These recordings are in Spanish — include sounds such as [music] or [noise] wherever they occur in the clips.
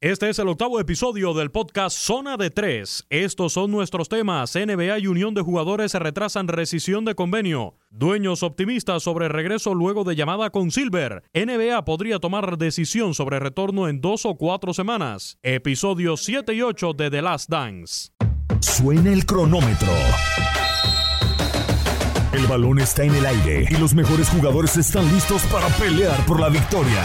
Este es el octavo episodio del podcast Zona de Tres. Estos son nuestros temas. NBA y Unión de Jugadores retrasan rescisión de convenio. Dueños optimistas sobre regreso luego de llamada con Silver. NBA podría tomar decisión sobre retorno en dos o cuatro semanas. Episodios 7 y 8 de The Last Dance. Suena el cronómetro. El balón está en el aire y los mejores jugadores están listos para pelear por la victoria.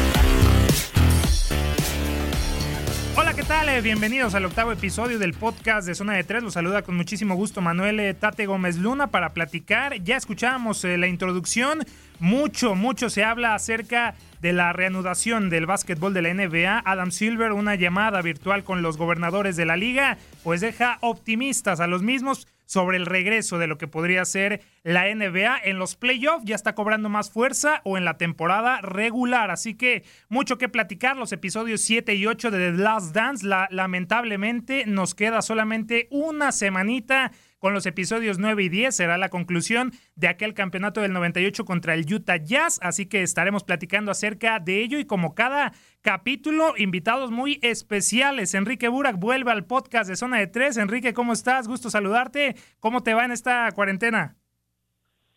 bienvenidos al octavo episodio del podcast de Zona de Tres. Los saluda con muchísimo gusto Manuel Tate Gómez Luna para platicar. Ya escuchábamos eh, la introducción, mucho, mucho se habla acerca de la reanudación del básquetbol de la NBA. Adam Silver, una llamada virtual con los gobernadores de la liga, pues deja optimistas a los mismos sobre el regreso de lo que podría ser la NBA en los playoffs. Ya está cobrando más fuerza o en la temporada regular. Así que mucho que platicar. Los episodios 7 y 8 de The Last Dance. La- lamentablemente nos queda solamente una semanita con los episodios 9 y 10 será la conclusión de aquel campeonato del 98 contra el Utah Jazz, así que estaremos platicando acerca de ello y como cada capítulo, invitados muy especiales. Enrique Burak vuelve al podcast de Zona de Tres. Enrique, ¿cómo estás? Gusto saludarte. ¿Cómo te va en esta cuarentena?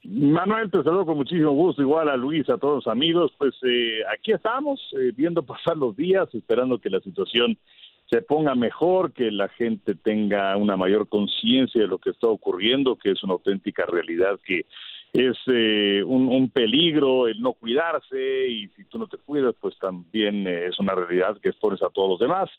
Manuel, te saludo con muchísimo gusto, igual a Luis, a todos los amigos. Pues eh, aquí estamos, eh, viendo pasar los días, esperando que la situación se ponga mejor, que la gente tenga una mayor conciencia de lo que está ocurriendo, que es una auténtica realidad que es eh, un, peligro el no cuidarse y si tú no te cuidas, pues también eh, es una realidad que expones a todos los demás.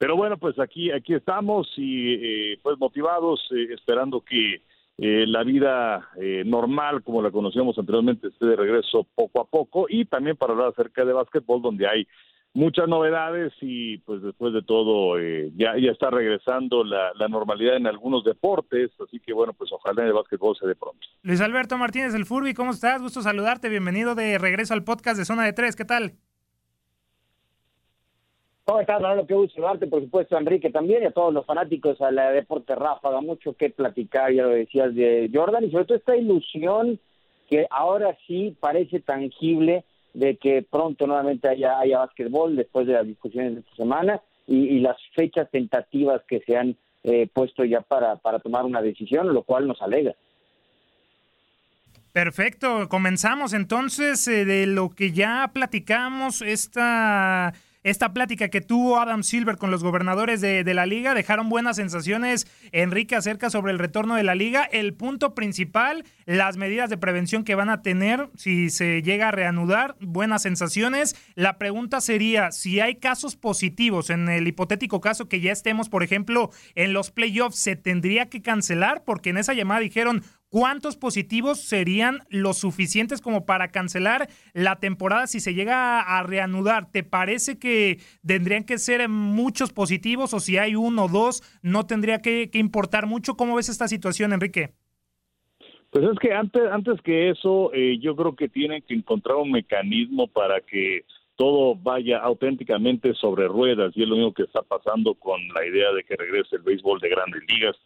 Pero bueno, pues aquí aquí estamos y eh, pues motivados, eh, esperando que eh, la vida normal, como la conocíamos anteriormente, esté de regreso poco a poco y también para hablar acerca de básquetbol, donde hay muchas novedades y pues después de todo eh, ya, ya está regresando la, la normalidad en algunos deportes, así que bueno, pues ojalá en el básquetbol se dé pronto. Luis Alberto Martínez del Furby, ¿cómo estás? Gusto saludarte. Bienvenido de regreso al podcast de Zona de Tres. ¿Qué tal? ¿Cómo estás, Manolo? Qué gusto saludarte, por supuesto, a Enrique también y a todos los fanáticos a la Deporte Ráfaga. Mucho que platicar, ya lo decías, de Jordan y sobre todo esta ilusión que ahora sí parece tangible de que pronto nuevamente haya, haya básquetbol después de las discusiones de esta semana y, y las fechas tentativas que se han eh, puesto ya para, para tomar una decisión, lo cual nos alegra. Perfecto, comenzamos entonces eh, de lo que ya platicamos, esta esta plática que tuvo Adam Silver con los gobernadores de, la liga, dejaron buenas sensaciones, Enrique, acerca sobre el retorno de la liga. El punto principal, las medidas de prevención que van a tener si se llega a reanudar, buenas sensaciones. La pregunta sería, si hay casos positivos, en el hipotético caso que ya estemos, por ejemplo, en los playoffs, ¿se tendría que cancelar? Porque en esa llamada dijeron, ¿Cuántos positivos serían los suficientes como para cancelar la temporada si se llega a reanudar? ¿Te parece que tendrían que ser muchos positivos o si hay uno o dos no tendría que, importar mucho? ¿Cómo ves esta situación, Enrique? Pues es que antes, antes que eso, eh, yo creo que tienen que encontrar un mecanismo para que todo vaya auténticamente sobre ruedas y es lo mismo que está pasando con la idea de que regrese el béisbol de grandes ligas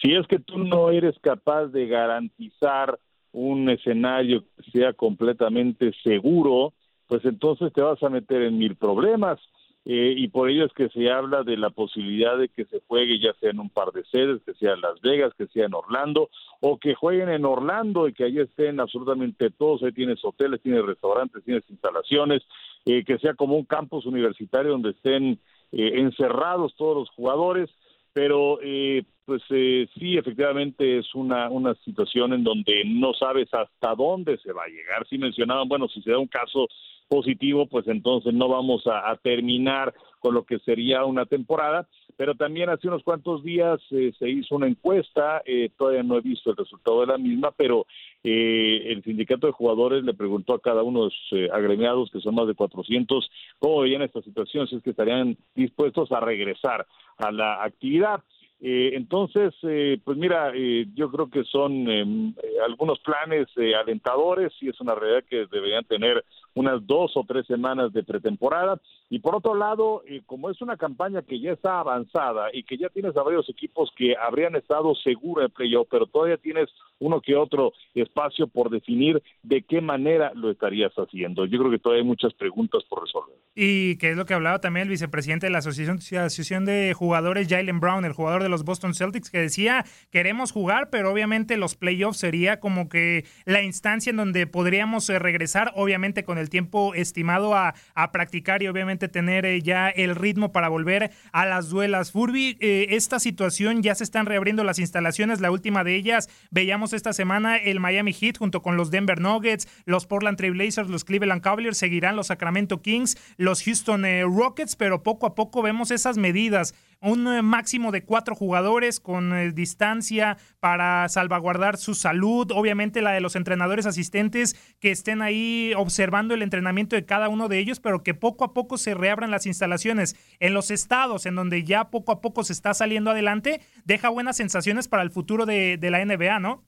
si es que tú no eres capaz de garantizar un escenario que sea completamente seguro, pues entonces te vas a meter en mil problemas. Eh, y por ello es que se habla de la posibilidad de que se juegue ya sea en un par de sedes, que sea en Las Vegas, que sea en Orlando, o que jueguen en Orlando y que allí estén absolutamente todos, ahí tienes hoteles, tienes restaurantes, tienes instalaciones, eh, que sea como un campus universitario donde estén eh, encerrados todos los jugadores, pero eh, pues eh, sí, efectivamente es una, una situación en donde no sabes hasta dónde se va a llegar. Sí mencionaban, bueno, si se da un caso positivo, pues entonces no vamos a, terminar con lo que sería una temporada. Pero también hace unos cuantos días eh, se hizo una encuesta, eh, todavía no he visto el resultado de la misma, pero eh, el sindicato de jugadores le preguntó a cada uno de los agremiados, que son más de 400, cómo veían esta situación, si es que estarían dispuestos a regresar a la actividad. Eh, entonces, eh, pues mira, eh, yo creo que son em, algunos planes alentadores y es una realidad que deberían tener unas dos o tres semanas de pretemporada. Y por otro lado, como es una campaña que ya está avanzada y que ya tienes a varios equipos que habrían estado seguros en playoff, pero todavía tienes uno que otro espacio por definir de qué manera lo estarías haciendo. Yo creo que todavía hay muchas preguntas por resolver. Y que es lo que hablaba también el vicepresidente de la Asociación, de Jugadores, Jalen Brown, el jugador de los Boston Celtics, que decía, queremos jugar, pero obviamente los playoffs sería como que la instancia en donde podríamos eh, regresar, obviamente con tiempo estimado a, practicar y obviamente tener eh, ya el ritmo para volver a las duelas. Furby, eh, esta situación ya se están reabriendo las instalaciones, la última de ellas, veíamos esta semana el Miami Heat junto con los Denver Nuggets, los Portland Trail Blazers, los Cleveland Cavaliers, seguirán los Sacramento Kings, los Houston Rockets, pero poco a poco vemos esas medidas un eh, máximo de cuatro jugadores con eh, distancia para salvaguardar su salud, obviamente la de los entrenadores asistentes que estén ahí observando el entrenamiento de cada uno de ellos, pero que poco a poco se reabran las instalaciones en los estados en donde ya poco a poco se está saliendo adelante, deja buenas sensaciones para el futuro de, la NBA, ¿no?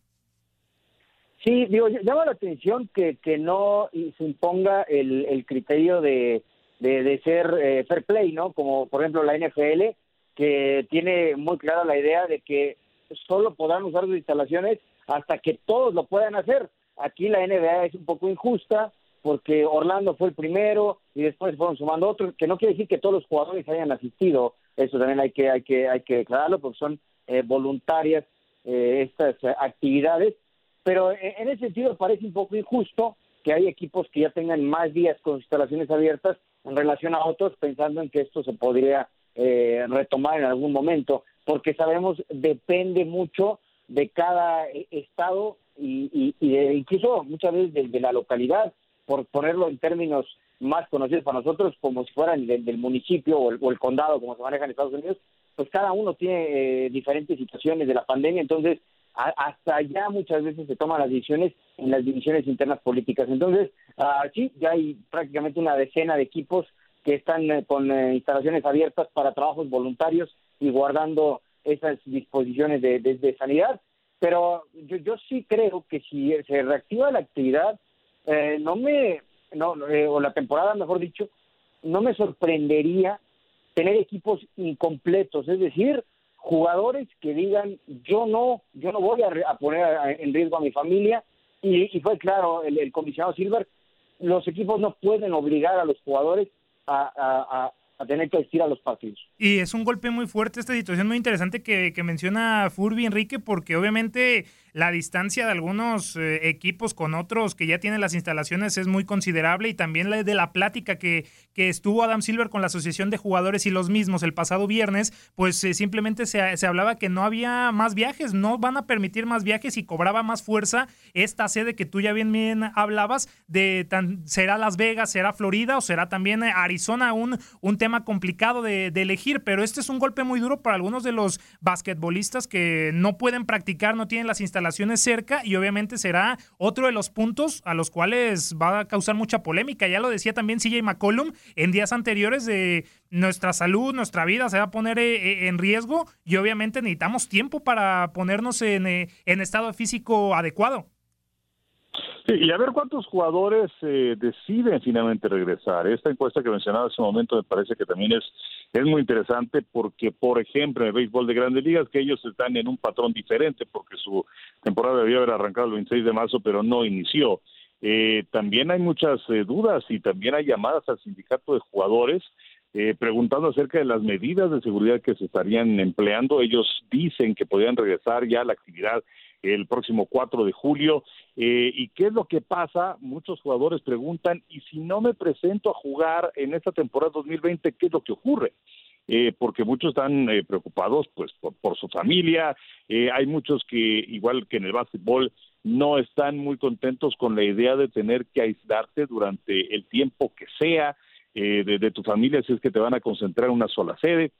Sí, digo, llama la atención que, que no se imponga el, criterio de, de, ser eh, fair play, ¿no? Como por ejemplo la NFL, que tiene muy clara la idea de que solo podrán usar sus instalaciones hasta que todos lo puedan hacer. Aquí la NBA es un poco injusta porque Orlando fue el primero y después fueron sumando otros, que no quiere decir que todos los jugadores hayan asistido, eso también hay que hay que hay que declararlo porque son eh, voluntarias eh, estas actividades, pero en ese sentido parece un poco injusto que hay equipos que ya tengan más días con instalaciones abiertas en relación a otros, pensando en que esto se podría eh, retomar en algún momento, porque sabemos depende mucho de cada estado y, incluso muchas veces de, la localidad, por ponerlo en términos más conocidos para nosotros, como si fueran del, municipio o el, condado, como se maneja en Estados Unidos, pues cada uno tiene eh, diferentes situaciones de la pandemia, entonces hasta allá muchas veces se toman las decisiones en las divisiones internas políticas. Entonces, uh, ya hay prácticamente una decena de equipos que están eh, con eh, instalaciones abiertas para trabajos voluntarios y guardando esas disposiciones de, sanidad. Pero yo, yo sí creo que si se reactiva la actividad, eh, no me, no, o la temporada, mejor dicho, no me sorprendería tener equipos incompletos, es decir, jugadores que digan yo no, yo no voy a, poner en riesgo a mi familia y, fue claro el comisionado Silver, los equipos no pueden obligar a los jugadores a, a, tener que asistir a los partidos. Y es un golpe muy fuerte, esta situación muy interesante que, menciona Furby Enrique, porque obviamente la distancia de algunos eh, equipos con otros que ya tienen las instalaciones es muy considerable y también la de la plática que, que estuvo Adam Silver con la Asociación de Jugadores y los mismos el pasado viernes, pues eh, simplemente se, se, hablaba que no había más viajes, no van a permitir más viajes y cobraba más fuerza esta sede que tú ya bien, hablabas de tan, será Las Vegas, será Florida o será también Arizona, un, un tema complicado de elegir, pero este es un golpe muy duro para algunos de los basquetbolistas que no pueden practicar, no tienen las instalaciones cerca y obviamente será otro de los puntos a los cuales va a causar mucha polémica. Ya lo decía también CJ McCollum en días anteriores de nuestra salud, nuestra vida se va a poner eh, eh, en riesgo y obviamente necesitamos tiempo para ponernos en, eh, en estado físico adecuado. Sí, y a ver cuántos jugadores eh, deciden finalmente regresar. Esta encuesta que mencionaba hace un momento me parece que también es, es muy interesante porque, por ejemplo, en el béisbol de grandes ligas, que ellos están en un patrón diferente porque su temporada debía haber arrancado el 26 de marzo, pero no inició. Eh, también hay muchas eh, dudas y también hay llamadas al sindicato de jugadores eh, preguntando acerca de las medidas de seguridad que se estarían empleando. Ellos dicen que podrían regresar ya a la actividad el próximo 4 de julio. Eh, ¿Y qué es lo que pasa? Muchos jugadores preguntan, ¿y si no me presento a jugar en esta temporada 2020, qué es lo que ocurre? Eh, porque muchos están eh, preocupados pues por, su familia, hay muchos que, igual que en el básquetbol, no están muy contentos con la idea de tener que aislarte durante el tiempo que sea de, de, tu familia si es que te van a concentrar en una sola sede.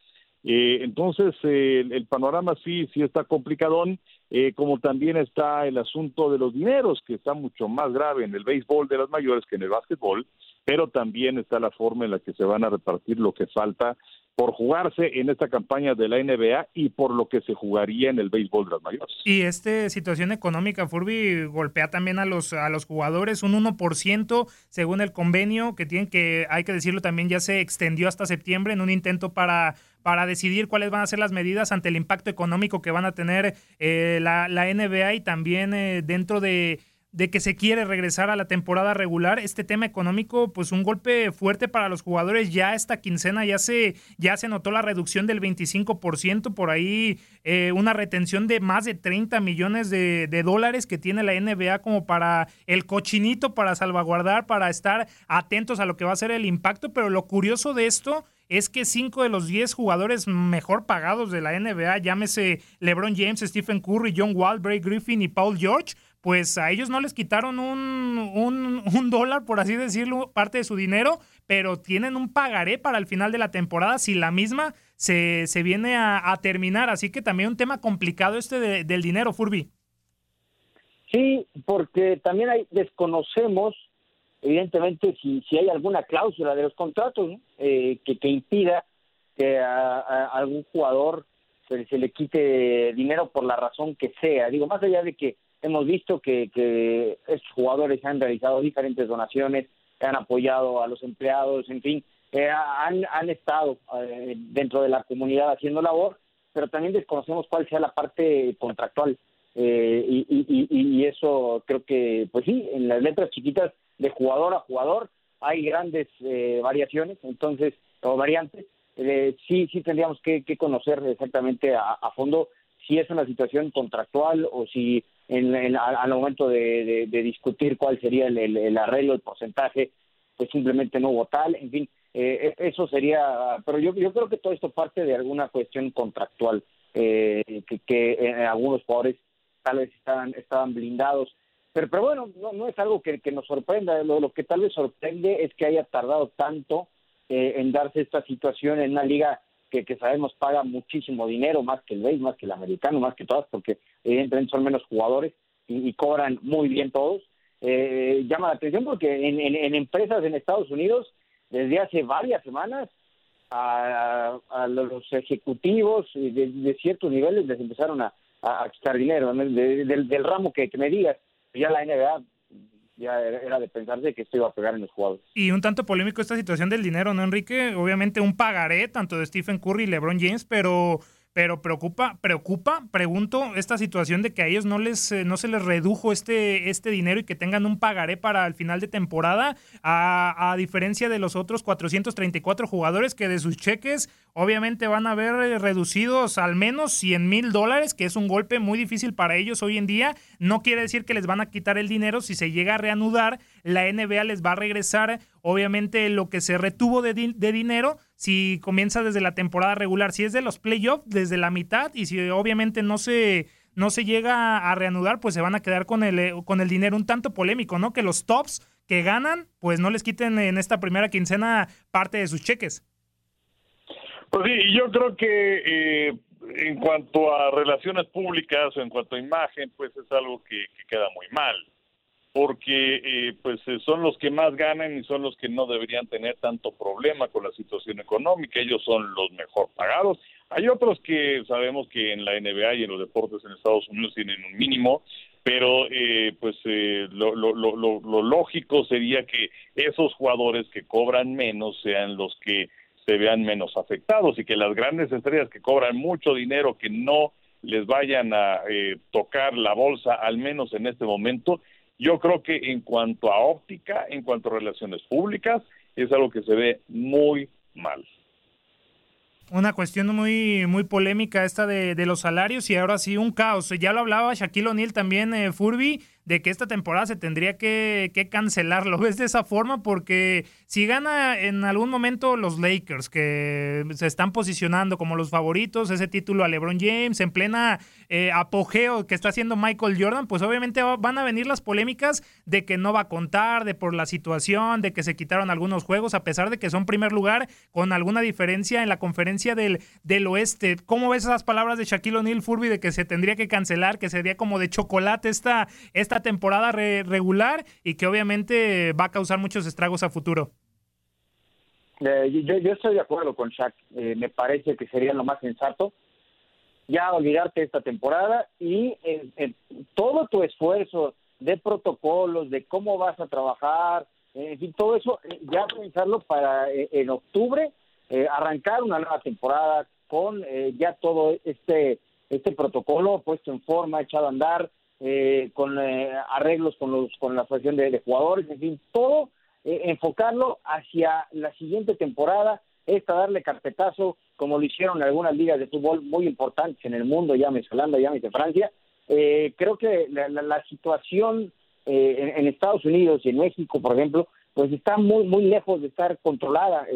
Eh, entonces, el, panorama sí, sí está complicadón, eh, como también está el asunto de los dineros, que está mucho más grave en el béisbol de las mayores que en el básquetbol, pero también está la forma en la que se van a repartir lo que falta por jugarse en esta campaña de la NBA y por lo que se jugaría en el béisbol de las mayores. Y esta situación económica, Furby, golpea también a los, a los jugadores, un 1% según el convenio que tienen que, hay que decirlo también, ya se extendió hasta septiembre en un intento para para decidir cuáles van a ser las medidas ante el impacto económico que van a tener eh, la, la, NBA y también eh, dentro de de que se quiere regresar a la temporada regular, este tema económico, pues un golpe fuerte para los jugadores. Ya esta quincena ya se, ya se notó la reducción del 25%, por ahí eh, una retención de más de 30 millones de, dólares que tiene la NBA como para el cochinito, para salvaguardar, para estar atentos a lo que va a ser el impacto. Pero lo curioso de esto es que cinco de los diez jugadores mejor pagados de la NBA, llámese LeBron James, Stephen Curry, John Wall, Bray Griffin y Paul George, pues a ellos no les quitaron un, un, dólar, por así decirlo, parte de su dinero, pero tienen un pagaré para el final de la temporada si la misma se, se viene a, terminar. Así que también un tema complicado este del dinero, Furby. Sí, porque también hay, desconocemos, evidentemente, si, si hay alguna cláusula de los contratos eh, que, que impida que a, algún jugador se, se, le quite dinero por la razón que sea. Digo, más allá de que hemos visto que, que estos jugadores han realizado diferentes donaciones, han apoyado a los empleados, en fin, eh, han, han estado eh, dentro de la comunidad haciendo labor, pero también desconocemos cuál sea la parte contractual. Eh, y, eso creo que, pues sí, en las letras chiquitas de jugador a jugador hay grandes variaciones, entonces, o variantes. sí, sí tendríamos que, conocer exactamente a fondo si es una situación contractual o si en, al momento de, discutir cuál sería el, arreglo, el porcentaje, pues simplemente no hubo tal, en fin, eh, e, eso sería, pero yo, creo que todo esto parte de alguna cuestión contractual, eh, que, que eh, algunos jugadores tal vez estaban, estaban blindados, pero, pero bueno, no, no es algo que, que nos sorprenda, lo, que tal vez sorprende es que haya tardado tanto en darse esta situación en una liga que, sabemos paga muchísimo dinero, más que el BASE, más que el americano, más que todas, porque evidentemente son menos jugadores y, cobran muy bien todos. Eh, llama la atención porque en, empresas en Estados Unidos, desde hace varias semanas, a, los ejecutivos de, ciertos niveles les empezaron a, quitar dinero, del, ramo que, que me digas, ya la NBA ya era de pensarse que esto iba a pegar en los jugadores. Y un tanto polémico esta situación del dinero, ¿no, Enrique? Obviamente un pagaré tanto de Stephen Curry y LeBron James, pero pero preocupa, preocupa, pregunto, esta situación de que a ellos no les eh, no se les redujo este, este dinero y que tengan un pagaré para el final de temporada, a, a diferencia de los otros 434 jugadores que de sus cheques obviamente van a ver eh, reducidos al menos 100 mil dólares, que es un golpe muy difícil para ellos hoy en día. No quiere decir que les van a quitar el dinero si se llega a reanudar, la NBA les va a regresar obviamente lo que se retuvo de, dinero si comienza desde la temporada regular, si es de los playoffs, desde la mitad, y si obviamente no se, no se llega a reanudar, pues se van a quedar con el, con el dinero un tanto polémico, ¿no? Que los tops que ganan, pues no les quiten en esta primera quincena parte de sus cheques. Pues sí, yo creo que eh, en cuanto a relaciones públicas o en cuanto a imagen, pues es algo que queda muy mal porque eh, pues eh, son los que más ganan y son los que no deberían tener tanto problema con la situación económica, ellos son los mejor pagados. Hay otros que sabemos que en la NBA y en los deportes en Estados Unidos tienen un mínimo, pero eh, pues lo, lo, lo, lo lógico sería que esos jugadores que cobran menos sean los que se vean menos afectados y que las grandes estrellas que cobran mucho dinero que no les vayan a tocar la bolsa, al menos en este momento, yo creo que en cuanto a óptica, en cuanto a relaciones públicas, es algo que se ve muy mal. Una cuestión muy, muy polémica esta de, los salarios y ahora sí un caos. Ya lo hablaba Shaquille O'Neal también, eh, Furby, de que esta temporada se tendría que, que cancelar. ¿Lo ves de esa forma? Porque si gana en algún momento los Lakers, que se están posicionando como los favoritos, ese título a LeBron James, en plena eh, apogeo que está haciendo Michael Jordan, pues obviamente van a venir las polémicas de que no va a contar, de por la situación, de que se quitaron algunos juegos, a pesar de que son primer lugar con alguna diferencia en la conferencia del, del oeste. ¿Cómo ves esas palabras de Shaquille O'Neal, Furby, de que se tendría que cancelar, que sería como de chocolate esta, esta temporada regular y que obviamente va a causar muchos estragos a futuro. Eh, yo, estoy de acuerdo con Shaq. Eh, me parece que sería lo más sensato ya olvidarte esta temporada y todo tu esfuerzo de protocolos, de cómo vas a trabajar, en fin, todo eso, eh, ya pensarlo para en octubre arrancar una nueva temporada con ya todo este este protocolo puesto en forma, echado a andar, eh, con eh, arreglos con los con la asociación de, jugadores, en fin, todo eh, enfocarlo hacia la siguiente temporada, esta darle carpetazo, como lo hicieron algunas ligas de fútbol muy importantes en el mundo, llámese Holanda, llámese Francia. creo que la, situación en, Estados Unidos y en México, por ejemplo, pues está muy muy lejos de estar controlada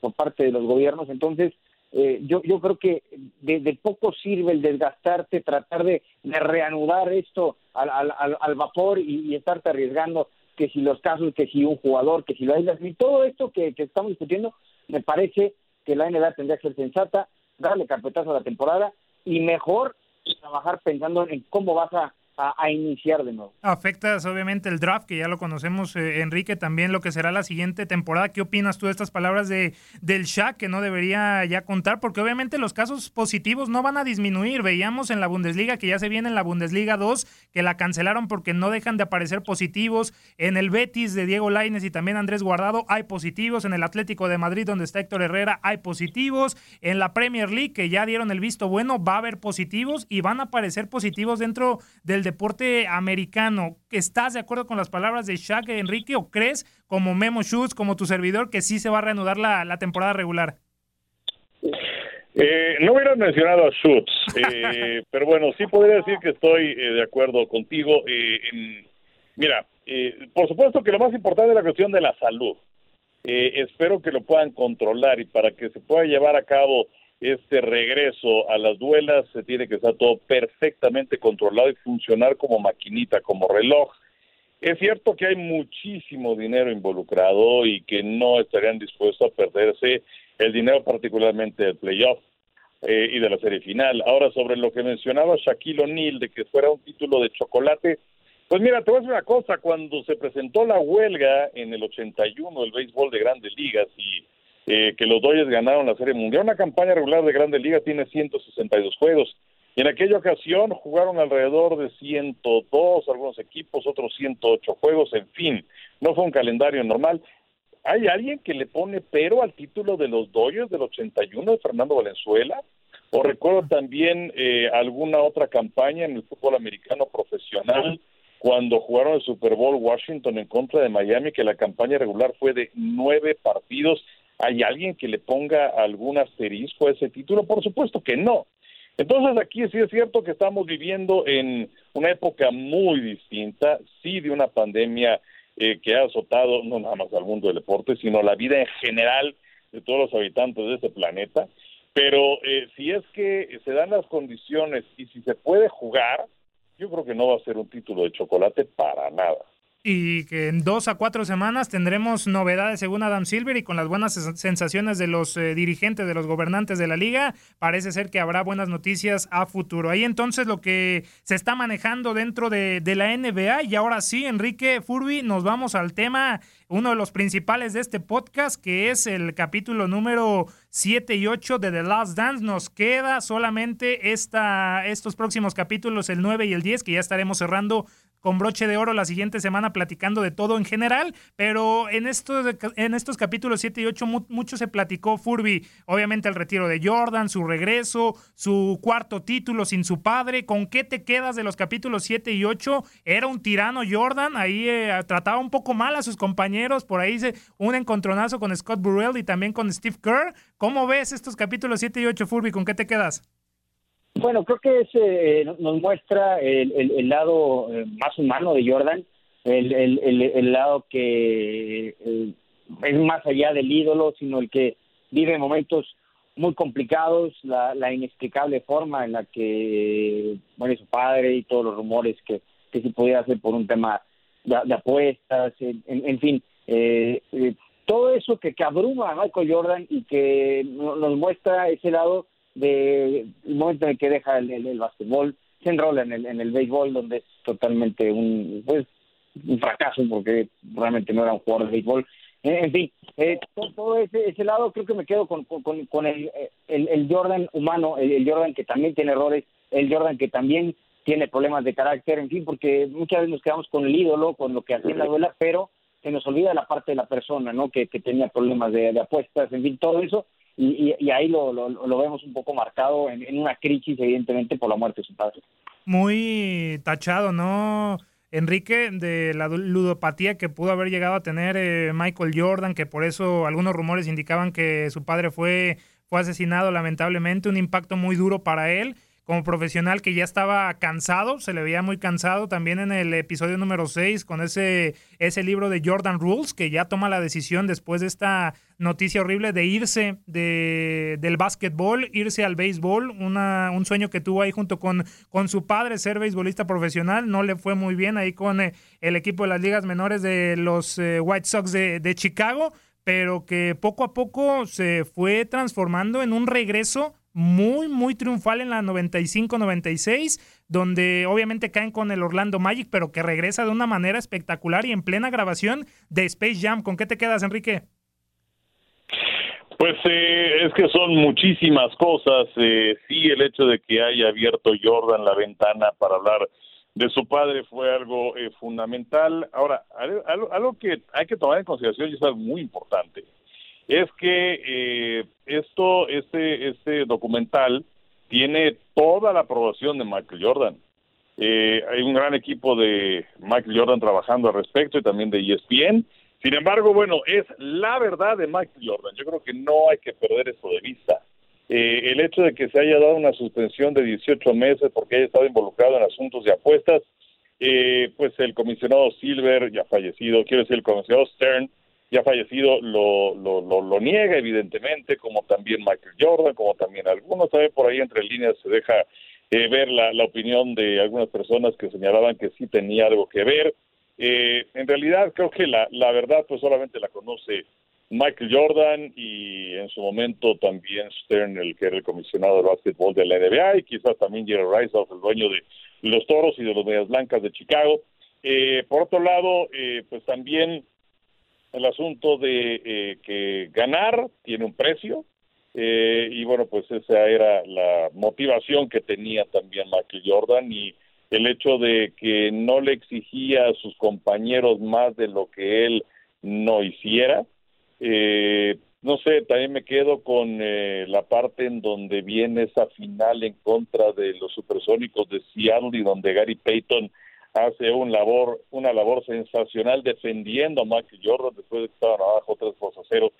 por parte de los gobiernos, entonces eh, yo, yo creo que de, poco sirve el desgastarte, tratar de, reanudar esto al, al, al vapor y, estarte arriesgando que si los casos, que si un jugador, que si lo hay, y todo esto que, que estamos discutiendo, me parece que la NBA tendría que ser sensata, darle carpetazo a la temporada y mejor trabajar pensando en cómo vas a iniciar de nuevo. Afectas obviamente el draft, que ya lo conocemos, eh, Enrique, también lo que será la siguiente temporada. ¿Qué opinas tú de estas palabras de del Shaq que no debería ya contar? Porque obviamente los casos positivos no van a disminuir. Veíamos en la Bundesliga que ya se viene en la Bundesliga 2, que la cancelaron porque no dejan de aparecer positivos. En el Betis de Diego Laines y también Andrés Guardado hay positivos. En el Atlético de Madrid, donde está Héctor Herrera, hay positivos. En la Premier League, que ya dieron el visto bueno, va a haber positivos y van a aparecer positivos dentro del deporte americano. ¿Estás de acuerdo con las palabras de Shaq Enrique o crees, como Memo Schutz, como tu servidor, que sí se va a reanudar la, temporada regular? Eh, no hubiera mencionado a Schutz, eh, [laughs] pero bueno, sí podría decir que estoy eh, de acuerdo contigo. mira, por supuesto que lo más importante es la cuestión de la salud. espero que lo puedan controlar y para que se pueda llevar a cabo este regreso a las duelas se tiene que estar todo perfectamente controlado y funcionar como maquinita, como reloj. Es cierto que hay muchísimo dinero involucrado y que no estarían dispuestos a perderse el dinero particularmente del playoff eh, y de la serie final. Ahora, sobre lo que mencionaba Shaquille O'Neal de que fuera un título de chocolate, pues mira, te voy a decir una cosa, cuando se presentó la huelga en el 81 del béisbol de grandes ligas y eh, que los Dodgers ganaron la Serie Mundial. Una campaña regular de Grande Liga tiene 162 juegos. Y en aquella ocasión jugaron alrededor de 102 algunos equipos, otros 108 juegos, en fin, no fue un calendario normal. ¿Hay alguien que le pone pero al título de los Dodgers del 81 de Fernando Valenzuela? O recuerdo también eh, alguna otra campaña en el fútbol americano profesional cuando jugaron el Super Bowl Washington en contra de Miami, que la campaña regular fue de nueve partidos. ¿Hay alguien que le ponga algún asterisco a ese título? Por supuesto que no. Entonces aquí sí es cierto que estamos viviendo en una época muy distinta, sí de una pandemia eh, que ha azotado no nada más al mundo del deporte, sino la vida en general de todos los habitantes de este planeta. Pero eh, si es que se dan las condiciones y si se puede jugar, yo creo que no va a ser un título de chocolate para nada y que en dos a cuatro semanas tendremos novedades según Adam Silver y con las buenas sensaciones de los eh, dirigentes, de los gobernantes de la liga, parece ser que habrá buenas noticias a futuro. Ahí entonces lo que se está manejando dentro de, de la NBA y ahora sí, Enrique Furby, nos vamos al tema, uno de los principales de este podcast, que es el capítulo número 7 y 8 de The Last Dance. Nos queda solamente esta, estos próximos capítulos, el 9 y el 10, que ya estaremos cerrando con broche de oro la siguiente semana platicando de todo en general, pero en estos, en estos capítulos 7 y 8 mucho se platicó Furby, obviamente el retiro de Jordan, su regreso, su cuarto título sin su padre, ¿con qué te quedas de los capítulos 7 y 8? Era un tirano Jordan, ahí eh, trataba un poco mal a sus compañeros, por ahí se un encontronazo con Scott Burrell y también con Steve Kerr. ¿Cómo ves estos capítulos 7 y 8, Furby? ¿Con qué te quedas? Bueno, creo que ese eh, nos muestra el, lado eh, más humano de Jordan, el, lado que eh, es más allá del ídolo, sino el que vive momentos muy complicados, la, inexplicable forma en la que muere su padre y todos los rumores que, que se podía hacer por un tema de, apuestas, en, fin, todo eso que, que abruma a Michael Jordan y que nos muestra ese lado de el momento en que deja el, el, básquetbol, se enrola en el, en el béisbol, donde es totalmente un, pues, un fracaso, porque realmente no era un jugador de béisbol. En, fin, eh, todo, ese, ese, lado creo que me quedo con, con, con el, el, Jordan humano, el, Jordan que también tiene errores, el Jordan que también tiene problemas de carácter, en fin, porque muchas veces nos quedamos con el ídolo, con lo que hacía la abuela, pero se nos olvida la parte de la persona, ¿no? Que, que tenía problemas de, de apuestas, en fin, todo eso y, ahí lo, lo, vemos un poco marcado en, una crisis, evidentemente, por la muerte de su padre. Muy tachado, ¿no? Enrique, de la ludopatía que pudo haber llegado a tener eh, Michael Jordan, que por eso algunos rumores indicaban que su padre fue, fue asesinado lamentablemente, un impacto muy duro para él como profesional que ya estaba cansado, se le veía muy cansado también en el episodio número 6 con ese, ese libro de Jordan Rules, que ya toma la decisión después de esta noticia horrible de irse de, del básquetbol, irse al béisbol, una, un sueño que tuvo ahí junto con, con su padre, ser beisbolista profesional, no le fue muy bien ahí con eh, el equipo de las ligas menores de los eh, White Sox de, de Chicago, pero que poco a poco se fue transformando en un regreso muy, muy triunfal en la 95-96, donde obviamente caen con el Orlando Magic, pero que regresa de una manera espectacular y en plena grabación de Space Jam. ¿Con qué te quedas, Enrique? Pues eh, es que son muchísimas cosas. Eh, sí, el hecho de que haya abierto Jordan la ventana para hablar de su padre fue algo eh, fundamental. Ahora, algo, algo, que hay que tomar en consideración y es algo muy importante es que eh, esto, este, este documental tiene toda la aprobación de Michael Jordan. Eh, hay un gran equipo de Michael Jordan trabajando al respecto y también de ESPN. Sin embargo, bueno, es la verdad de Michael Jordan. Yo creo que no hay que perder eso de vista. Eh, el hecho de que se haya dado una suspensión de 18 meses porque haya estado involucrado en asuntos de apuestas, pues el comisionado Silver, ya fallecido, quiero decir, el comisionado Stern, ya fallecido lo, lo, lo, niega evidentemente, como también Michael Jordan, como también algunos, también por ahí entre líneas se deja eh, ver la, la, opinión de algunas personas que señalaban que sí tenía algo que ver. Eh, en realidad creo que la, la verdad pues solamente la conoce Michael Jordan y en su momento también Stern, el que era el comisionado de básquetbol de la NBA y quizás también Jerry Rice, el dueño de los Toros y de los Medias Blancas de Chicago. Eh, por otro lado, pues también el asunto de eh, que ganar tiene un precio eh, y bueno pues esa era la motivación que tenía también Michael Jordan y el hecho de que no le exigía a sus compañeros más de lo que él no hiciera eh, no sé, también me quedo con eh, la parte en donde viene esa final en contra de los supersónicos de Seattle y donde Gary Payton hace un labor, una labor sensacional defendiendo a Michael Jordan después de que estaban abajo 3 por 0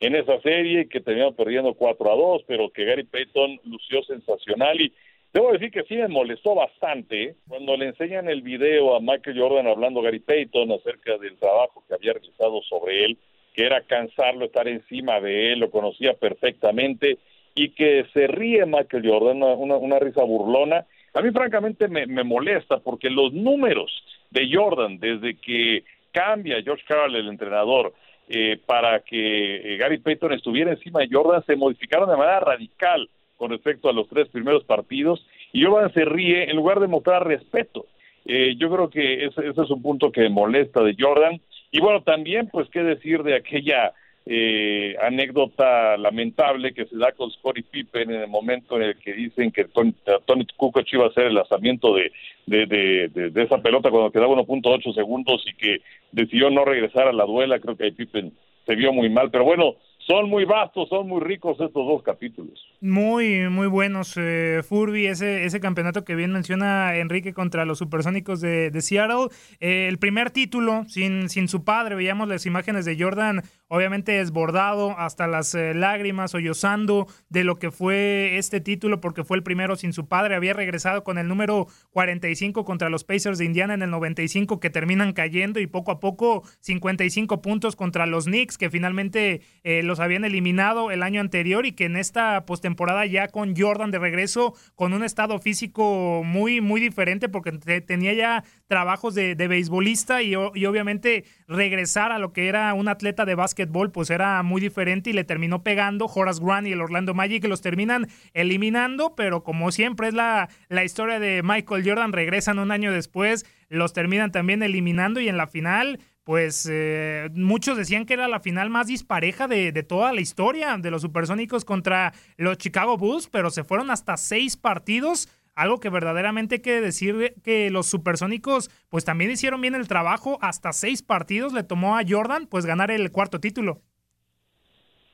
en esa serie que terminaron perdiendo 4 a 2, pero que Gary Payton lució sensacional y debo decir que sí me molestó bastante cuando le enseñan el video a Michael Jordan hablando a Gary Payton acerca del trabajo que había realizado sobre él que era cansarlo, estar encima de él, lo conocía perfectamente y que se ríe Michael Jordan, una, una, risa burlona. A mí francamente me, molesta porque los números de Jordan desde que cambia George Carroll el entrenador eh, para que eh, Gary Payton estuviera encima de Jordan se modificaron de manera radical con respecto a los tres primeros partidos y Jordan se ríe en lugar de mostrar respeto. Eh, yo creo que ese, ese, es un punto que molesta de Jordan y bueno, también, pues, qué decir de aquella eh, anécdota lamentable que se da con Scottie Pippen en el momento en el que dicen que Tony, Tony Kukoc iba a hacer el lanzamiento de, de, de, esa pelota cuando quedaba 1.8 segundos y que decidió no regresar a la duela. Creo que Pippen se vio muy mal. Pero bueno, son muy vastos, son muy ricos estos dos capítulos. Muy, muy buenos, eh, Furby, ese, ese campeonato que bien menciona Enrique contra los supersónicos de, Seattle. Eh, el primer título, sin, sin su padre, veíamos las imágenes de Jordan obviamente desbordado hasta las eh, lágrimas, sollozando de lo que fue este título, porque fue el primero sin su padre. Había regresado con el número 45 contra los Pacers de Indiana en el 95, que terminan cayendo, y poco a poco 55 puntos contra los Knicks, que finalmente eh, los habían eliminado el año anterior y que en esta postemporada ya con Jordan de regreso, con un estado físico muy, muy diferente, porque tenía ya trabajos de, beisbolista y, obviamente regresar a lo que era un atleta de básquet pues era muy diferente y le terminó pegando Horace Grant y el Orlando Magic los terminan eliminando, pero como siempre es la, la historia de Michael Jordan, regresan un año después, los terminan también eliminando y en la final pues eh, muchos decían que era la final más dispareja de, toda la historia de los supersónicos contra los Chicago Bulls, pero se fueron hasta seis partidos algo que verdaderamente hay que decir que los supersónicos pues también hicieron bien el trabajo, hasta seis partidos le tomó a Jordan pues ganar el cuarto título.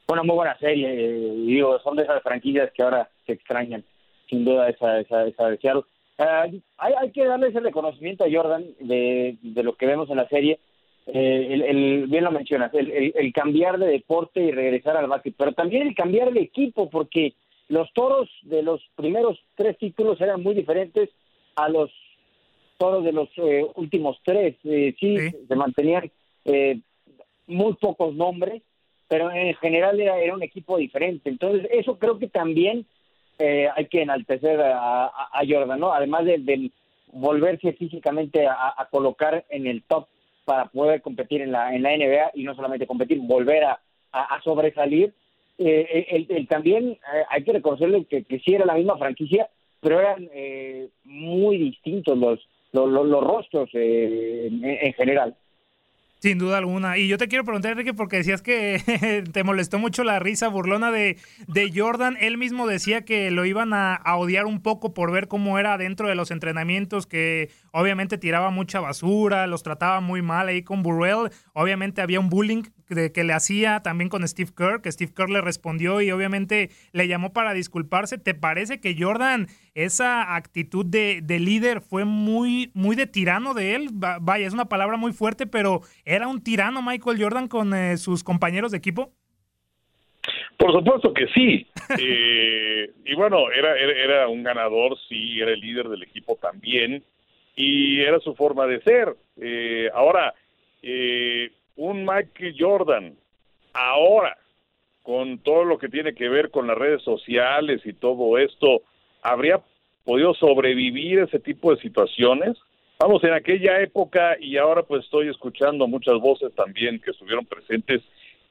Una muy buena serie, eh, digo, son de esas franquicias que ahora se extrañan, sin duda esa, esa, esa de eh, hay, hay, que darle ese reconocimiento a Jordan de, de lo que vemos en la serie. Eh, el, bien lo mencionas, el, el, cambiar de deporte y regresar al básquet, pero también el cambiar de equipo, porque los toros de los primeros tres títulos eran muy diferentes a los toros de los eh, últimos tres. Eh, sí, se mantenían eh, muy pocos nombres, pero en general era, era, un equipo diferente. Entonces, eso creo que también hay que enaltecer a, Jordan, ¿no? Además de, volverse físicamente a, colocar en el top para poder competir en la, en la NBA y no solamente competir, volver a, a sobresalir eh, el, también eh, hay que reconocerle que, que sí era la misma franquicia, pero eran eh, muy distintos los, los, los, rostros eh, en, general. Sin duda alguna. Y yo te quiero preguntar, Enrique, porque decías que [laughs] te molestó mucho la risa burlona de, de Jordan. Él mismo decía que lo iban a, a, odiar un poco por ver cómo era dentro de los entrenamientos, que obviamente tiraba mucha basura, los trataba muy mal ahí con Burrell. Obviamente había un bullying que le hacía también con Steve Kerr, que Steve Kerr le respondió y obviamente le llamó para disculparse. ¿Te parece que Jordan, esa actitud de, de líder fue muy, muy de tirano de él? Vaya, es una palabra muy fuerte, pero ¿era un tirano Michael Jordan con eh, sus compañeros de equipo? Por supuesto que sí. [laughs] Eh, y bueno, era, era, un ganador, sí, era el líder del equipo también, y era su forma de ser. Eh, ahora, eh, un Michael Jordan ahora, con todo lo que tiene que ver con las redes sociales y todo esto, habría podido sobrevivir ese tipo de situaciones? Vamos, en aquella época y ahora pues estoy escuchando muchas voces también que estuvieron presentes,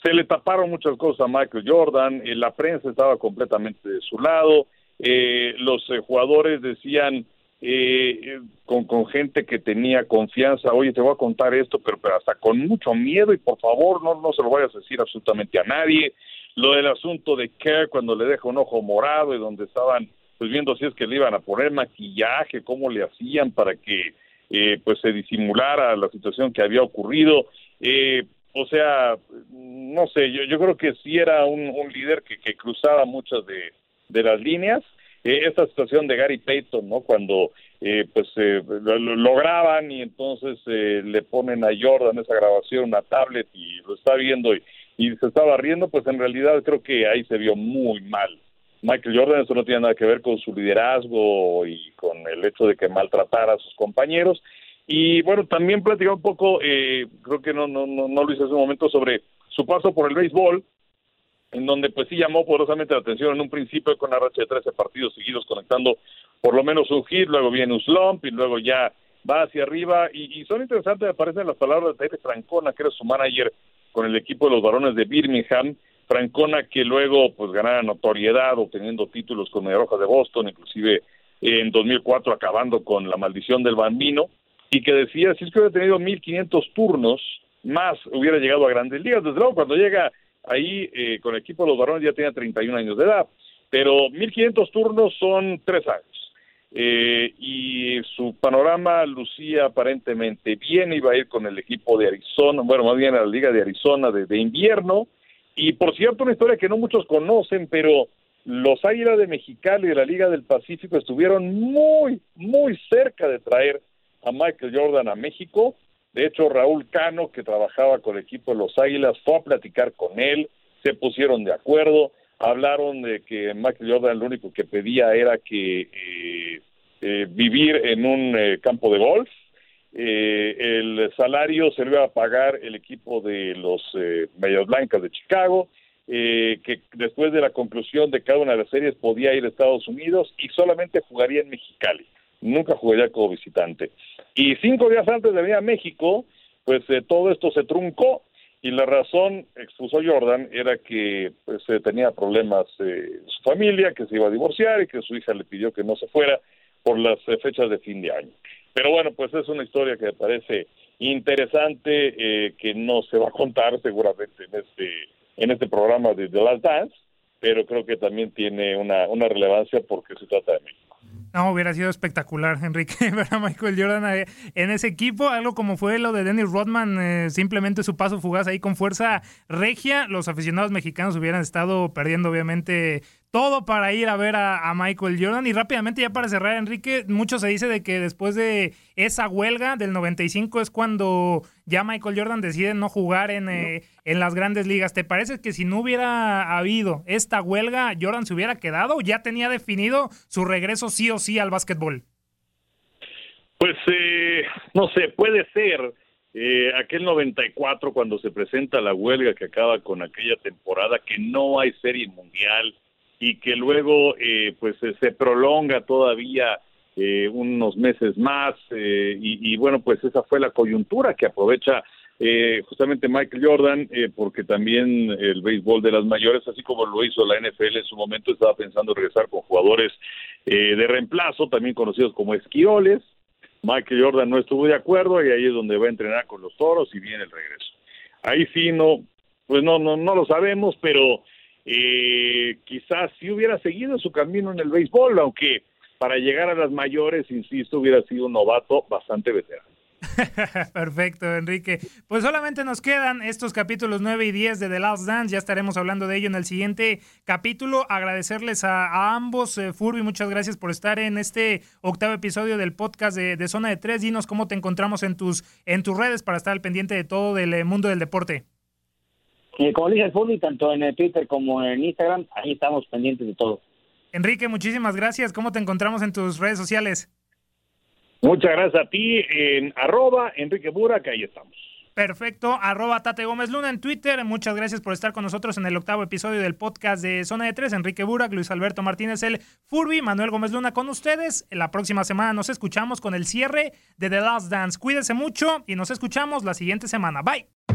se le taparon muchas cosas a Michael Jordan, eh, la prensa estaba completamente de su lado, eh, los eh, jugadores decían, eh, con, con gente que tenía confianza, oye, te voy a contar esto, pero, pero hasta con mucho miedo y por favor no, no se lo vayas a decir absolutamente a nadie. Lo del asunto de Kerr cuando le deja un ojo morado y donde estaban pues viendo si es que le iban a poner maquillaje, cómo le hacían para que eh, pues se disimulara la situación que había ocurrido. Eh, o sea, no sé, yo, yo creo que sí era un, un líder que, que cruzaba muchas de, de las líneas. Eh, esta situación de Gary Payton, ¿no? Cuando eh, pues eh, lo, lo, graban y entonces eh, le ponen a Jordan esa grabación, una tablet y lo está viendo y, y se estaba riendo, pues en realidad creo que ahí se vio muy mal. Michael Jordan, eso no tiene nada que ver con su liderazgo y con el hecho de que maltratara a sus compañeros. Y bueno, también platicaba un poco, eh, creo que no, no, no, no lo hice hace un momento, sobre su paso por el béisbol, en donde pues sí llamó poderosamente la atención en un principio con la racha de 13 partidos seguidos conectando por lo menos un hit, luego viene un slump y luego ya va hacia arriba. Y, son interesantes, me parecen las palabras de David Francona, que era su manager con el equipo de los varones de Birmingham, Francona que luego pues ganara notoriedad obteniendo títulos con Rojas de Boston, inclusive en 2004 acabando con la maldición del bambino. Y que decía si es que hubiera tenido 1500 turnos más hubiera llegado a grandes ligas, desde luego cuando llega ahí eh, con el equipo de los varones ya tenía 31 años de edad, pero 1500 turnos son tres años. Eh, y su panorama lucía aparentemente bien, iba a ir con el equipo de Arizona, bueno, más bien a la Liga de Arizona de, invierno, y por cierto, una historia que no muchos conocen, pero los Águilas de Mexicali de la Liga del Pacífico estuvieron muy, muy cerca de traer a Michael Jordan a México. De hecho, Raúl Cano, que trabajaba con el equipo de los Águilas, fue a platicar con él, se pusieron de acuerdo, hablaron de que Michael Jordan lo único que pedía era que eh, eh, vivir en un eh, campo de golf, eh, el salario se lo iba a pagar el equipo de los Medias Blancas de Chicago, que después de la conclusión de cada una de las series podía ir a Estados Unidos y solamente jugaría en Mexicali, nunca jugaría como visitante. Y cinco días antes de venir a México, pues eh, todo esto se truncó y la razón, expuso Jordan, era que pues eh, tenía problemas eh, su familia, que se iba a divorciar y que su hija le pidió que no se fuera por las eh, fechas de fin de año. Pero bueno, pues es una historia que me parece interesante, eh, que no se va a contar seguramente en este, en este programa de The Last Dance, pero creo que también tiene una, una relevancia porque se trata de México. No, hubiera sido espectacular, Enrique, [laughs] ver a Michael Jordan eh, en ese equipo. Algo como fue lo de Dennis Rodman, eh, simplemente su paso fugaz ahí con fuerza regia. Los aficionados mexicanos hubieran estado perdiendo, obviamente, todo para ir a ver a, Michael Jordan. Y rápidamente, ya para cerrar, Enrique, mucho se dice de que después de esa huelga del 95 es cuando ya Michael Jordan decide no jugar en, eh, en las grandes ligas. ¿Te parece que si no hubiera habido esta huelga, Jordan se hubiera quedado o ya tenía definido su regreso sí o sí al básquetbol? Pues eh, no sé, puede ser. Eh, aquel 94 cuando se presenta la huelga que acaba con aquella temporada que no hay serie mundial, y que luego eh, pues se prolonga todavía eh, unos meses más eh, y, bueno pues esa fue la coyuntura que aprovecha eh, justamente Michael Jordan eh, porque también el béisbol de las mayores así como lo hizo la NFL en su momento estaba pensando regresar con jugadores eh, de reemplazo también conocidos como esquioles Michael Jordan no estuvo de acuerdo y ahí es donde va a entrenar con los toros y viene el regreso. Ahí sí no pues no no no lo sabemos pero eh, quizás si hubiera seguido su camino en el béisbol, aunque para llegar a las mayores, insisto, hubiera sido un novato bastante veterano. [laughs] Perfecto, Enrique. Pues solamente nos quedan estos capítulos 9 y 10 de The Last Dance. Ya estaremos hablando de ello en el siguiente capítulo. Agradecerles a, a ambos, eh, Furby, muchas gracias por estar en este octavo episodio del podcast de, de, Zona de Tres. Dinos cómo te encontramos en tus, en tus redes para estar al pendiente de todo del eh, mundo del deporte. Eh, como dice el Fully, tanto en el Twitter como en Instagram, ahí estamos pendientes de todo. Enrique, muchísimas gracias. ¿Cómo te encontramos en tus redes sociales? Muchas gracias a ti en arroba Enrique Burak, ahí estamos. Perfecto, arroba Tate Gómez Luna en Twitter. Muchas gracias por estar con nosotros en el octavo episodio del podcast de Zona de Tres. Enrique Burak, Luis Alberto Martínez, el Furby, Manuel Gómez Luna con ustedes. La próxima semana nos escuchamos con el cierre de The Last Dance. Cuídense mucho y nos escuchamos la siguiente semana. Bye.